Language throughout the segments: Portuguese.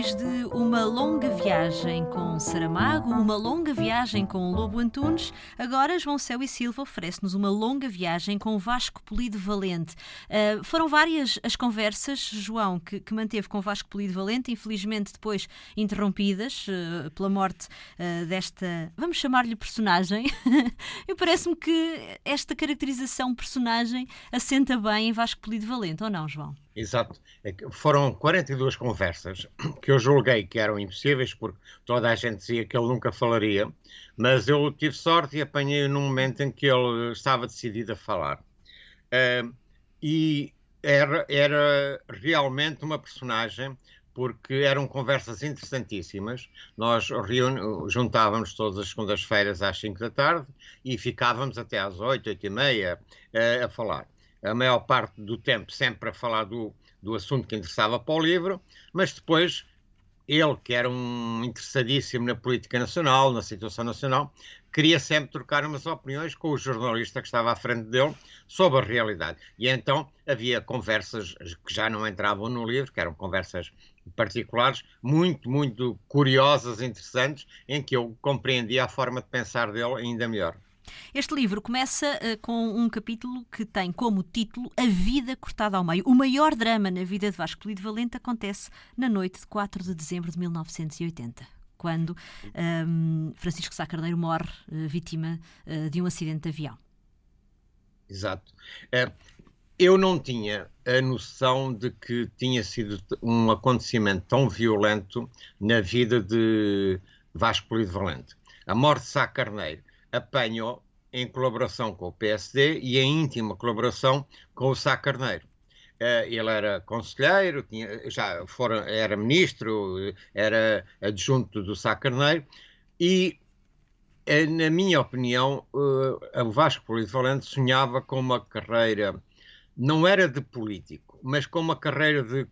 Depois de uma longa viagem com Saramago, uma longa viagem com Lobo Antunes, agora João Céu e Silva oferece-nos uma longa viagem com Vasco Polido Valente. Uh, foram várias as conversas, João, que, que, manteve com Vasco Polido Valente, infelizmente depois interrompidas uh, pela morte uh, desta, vamos chamar-lhe personagem. Eu parece-me que esta caracterização personagem assenta bem em Vasco Polido Valente, ou não, João? Exato. É foram 42 conversas que eu julguei que eram impossíveis, porque toda a gente dizia que ele nunca falaria, mas eu tive sorte e apanhei num momento em que ele estava decidido a falar. Uh, e era, era realmente uma personagem, porque eram conversas interessantíssimas. Nós juntávamos todas as segundas-feiras às 5 da tarde e ficávamos até às 8, 8 e meia uh, a falar a maior parte do tempo sempre a falar do, do assunto que interessava para o livro, mas depois ele, que era um interessadíssimo na política nacional, na situação nacional, queria sempre trocar umas opiniões com o jornalista que estava à frente dele sobre a realidade. E então havia conversas que já não entravam no livro, que eram conversas particulares, muito, muito curiosas, interessantes, em que eu compreendia a forma de pensar dele ainda melhor. Este livro começa uh, com um capítulo que tem como título A Vida Cortada ao Meio. O maior drama na vida de Vasco Lido Valente acontece na noite de 4 de dezembro de 1980 quando um, ehm, Francisco Sá Carneiro morre uh, vítima uh, de um acidente de avião. Exato. eu não tinha a noção de que tinha sido um acontecimento tão violento na vida de Vasco Lido Valente. A morte de Sá Carneiro apanhou em colaboração com o PSD e em íntima colaboração com o Sá Carneiro. Uh, ele era conselheiro, tinha, já fora, era ministro, era adjunto do Sá Carneiro e, uh, na minha opinião, uh, o Vasco Político Valente sonhava com uma carreira, não era de político, mas com uma carreira de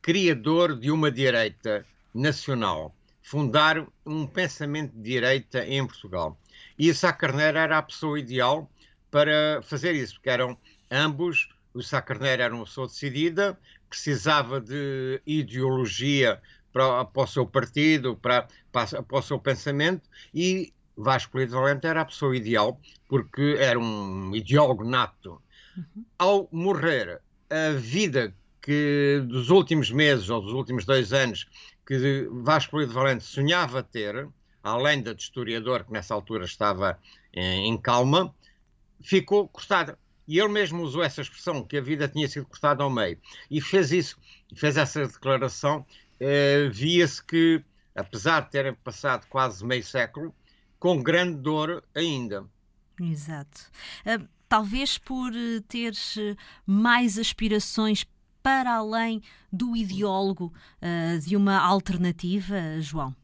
criador de uma direita nacional, fundar um pensamento de direita em Portugal. E o Sá Carneiro era a pessoa ideal para fazer isso, porque eram ambos, o Sá Carneiro era uma pessoa decidida, precisava de ideologia para, para o seu partido, para, para, para o seu pensamento, e Vasco Lido Valente era a pessoa ideal, porque era um ideólogo nato. Uhum. Ao morrer, a vida que dos últimos meses ou dos últimos dois anos que Vasco Lido Valente sonhava ter, além da de historiador, que nessa altura estava em, em calma, ficou cortada. E ele mesmo usou essa expressão, que a vida tinha sido cortada ao meio. E fez isso, fez essa declaração. Eh, Via-se que, apesar de terem passado quase meio século, com grande dor ainda. Exato. Uh, talvez por eh, teres mais aspirações para além do ideólogo uh, de uma alternativa, João?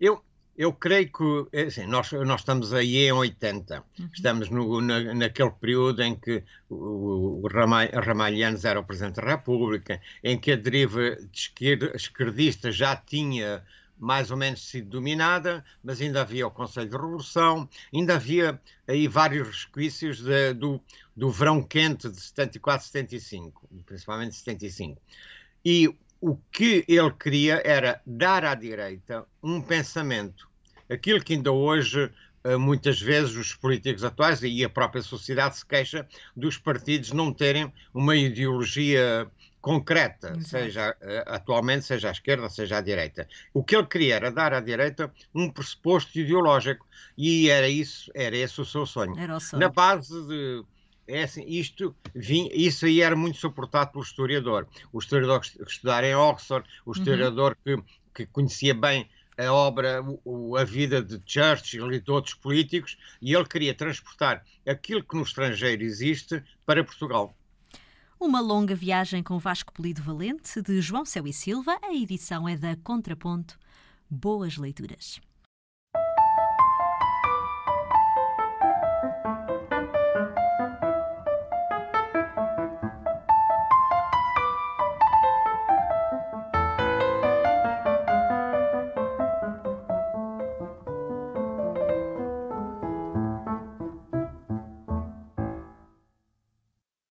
Eu, eu creio que é assim, nós, nós estamos aí em 80, uhum. estamos no, na, naquele período em que o, o Ramalhianos era o Presidente da República, em que a deriva de esquerdista já tinha mais ou menos sido dominada, mas ainda havia o Conselho de Revolução, ainda havia aí vários resquícios de, do, do verão quente de 74, 75, principalmente 75. E o que ele queria era dar à direita um pensamento, aquilo que ainda hoje eh, muitas vezes os políticos atuais e a própria sociedade se queixa dos partidos não terem uma ideologia concreta, Exato. seja uh, atualmente, seja à esquerda, seja à direita. O que ele queria era dar à direita um pressuposto ideológico e era isso, era esse o seu sonho. Era o sonho. Na base de é assim, isto, vinha, isso aí era muito suportado pelo historiador. O historiador que estudara em Oxford, o uhum. historiador uhum. que, que conhecia bem a obra, o, a vida de Churchill e de outros políticos, e ele queria transportar aquilo que no estrangeiro existe para Portugal. Uma longa viagem com Vasco Polido Valente, de João Céu e Silva. A edição é da Contraponto. Boas leituras.